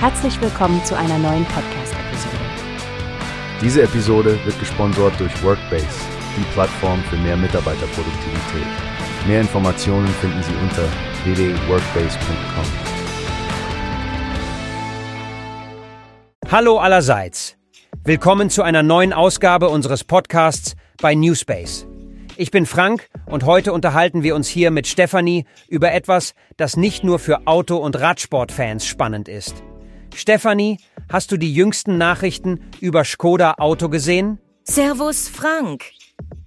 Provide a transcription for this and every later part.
Herzlich willkommen zu einer neuen Podcast-Episode. Diese Episode wird gesponsert durch Workbase, die Plattform für mehr Mitarbeiterproduktivität. Mehr Informationen finden Sie unter www.workbase.com. Hallo allerseits. Willkommen zu einer neuen Ausgabe unseres Podcasts bei Newspace. Ich bin Frank und heute unterhalten wir uns hier mit Stefanie über etwas, das nicht nur für Auto- und Radsportfans spannend ist. Stefanie, hast du die jüngsten Nachrichten über Skoda Auto gesehen? Servus, Frank.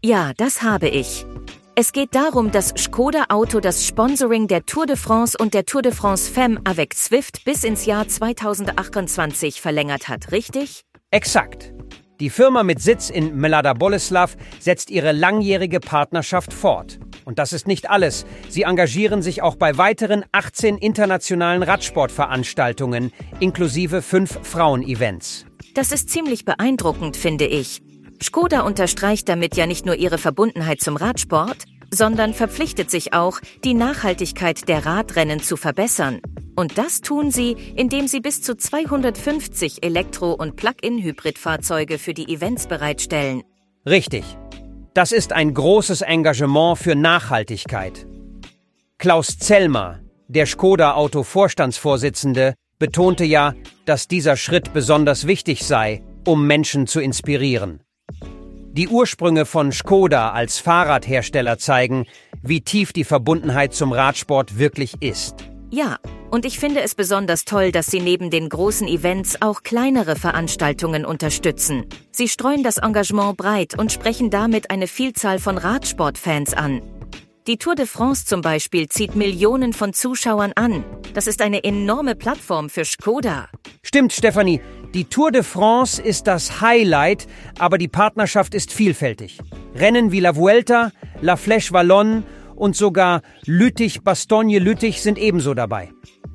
Ja, das habe ich. Es geht darum, dass Skoda Auto das Sponsoring der Tour de France und der Tour de France Femme avec Zwift bis ins Jahr 2028 verlängert hat, richtig? Exakt. Die Firma mit Sitz in Melada Boleslav setzt ihre langjährige Partnerschaft fort. Und das ist nicht alles. Sie engagieren sich auch bei weiteren 18 internationalen Radsportveranstaltungen, inklusive fünf Frauen-Events. Das ist ziemlich beeindruckend, finde ich. Skoda unterstreicht damit ja nicht nur ihre Verbundenheit zum Radsport, sondern verpflichtet sich auch, die Nachhaltigkeit der Radrennen zu verbessern. Und das tun sie, indem sie bis zu 250 Elektro- und Plug-in-Hybridfahrzeuge für die Events bereitstellen. Richtig. Das ist ein großes Engagement für Nachhaltigkeit. Klaus Zellmer, der Skoda-Auto-Vorstandsvorsitzende, betonte ja, dass dieser Schritt besonders wichtig sei, um Menschen zu inspirieren. Die Ursprünge von Skoda als Fahrradhersteller zeigen, wie tief die Verbundenheit zum Radsport wirklich ist. Ja, und ich finde es besonders toll, dass Sie neben den großen Events auch kleinere Veranstaltungen unterstützen. Sie streuen das Engagement breit und sprechen damit eine Vielzahl von Radsportfans an. Die Tour de France zum Beispiel zieht Millionen von Zuschauern an. Das ist eine enorme Plattform für Skoda. Stimmt, Stefanie. Die Tour de France ist das Highlight, aber die Partnerschaft ist vielfältig. Rennen wie La Vuelta, La Flèche Wallonne und sogar Lüttich-Bastogne-Lüttich sind ebenso dabei.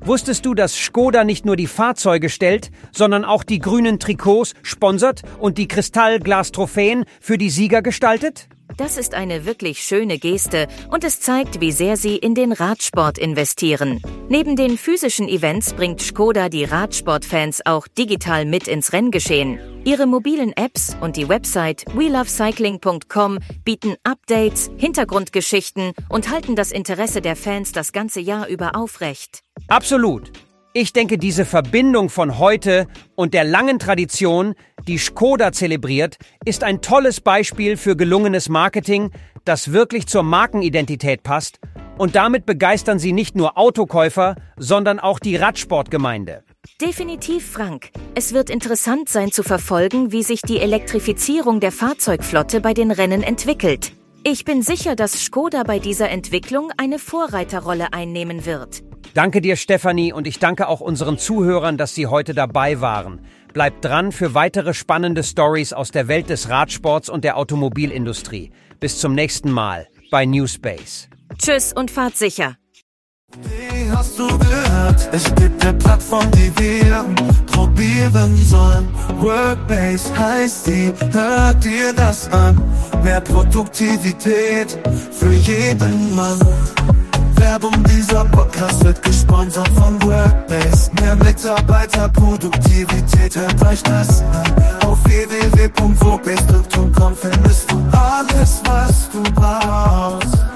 Wusstest du, dass Skoda nicht nur die Fahrzeuge stellt, sondern auch die grünen Trikots sponsert und die Kristallglas-Trophäen für die Sieger gestaltet? Das ist eine wirklich schöne Geste und es zeigt, wie sehr sie in den Radsport investieren. Neben den physischen Events bringt Skoda die Radsportfans auch digital mit ins Renngeschehen. Ihre mobilen Apps und die Website welovecycling.com bieten Updates, Hintergrundgeschichten und halten das Interesse der Fans das ganze Jahr über aufrecht. Absolut. Ich denke, diese Verbindung von heute und der langen Tradition, die Skoda zelebriert, ist ein tolles Beispiel für gelungenes Marketing, das wirklich zur Markenidentität passt und damit begeistern sie nicht nur Autokäufer, sondern auch die Radsportgemeinde. Definitiv, Frank. Es wird interessant sein zu verfolgen, wie sich die Elektrifizierung der Fahrzeugflotte bei den Rennen entwickelt. Ich bin sicher, dass Skoda bei dieser Entwicklung eine Vorreiterrolle einnehmen wird. Danke dir, Stefanie, und ich danke auch unseren Zuhörern, dass sie heute dabei waren. Bleibt dran für weitere spannende Stories aus der Welt des Radsports und der Automobilindustrie. Bis zum nächsten Mal bei Newspace. Tschüss und fahrt sicher. Wie hast du gehört? Es gibt eine Plattform, die wir probieren sollen. Workbase heißt die, hört dir das an. Mehr Produktivität für jeden Mann. Werbung, dieser Podcast wird gesponsert von Workbase. Mehr Mitarbeiterproduktivität, hört euch das an. Auf www.workbase.com findest du alles, was du brauchst.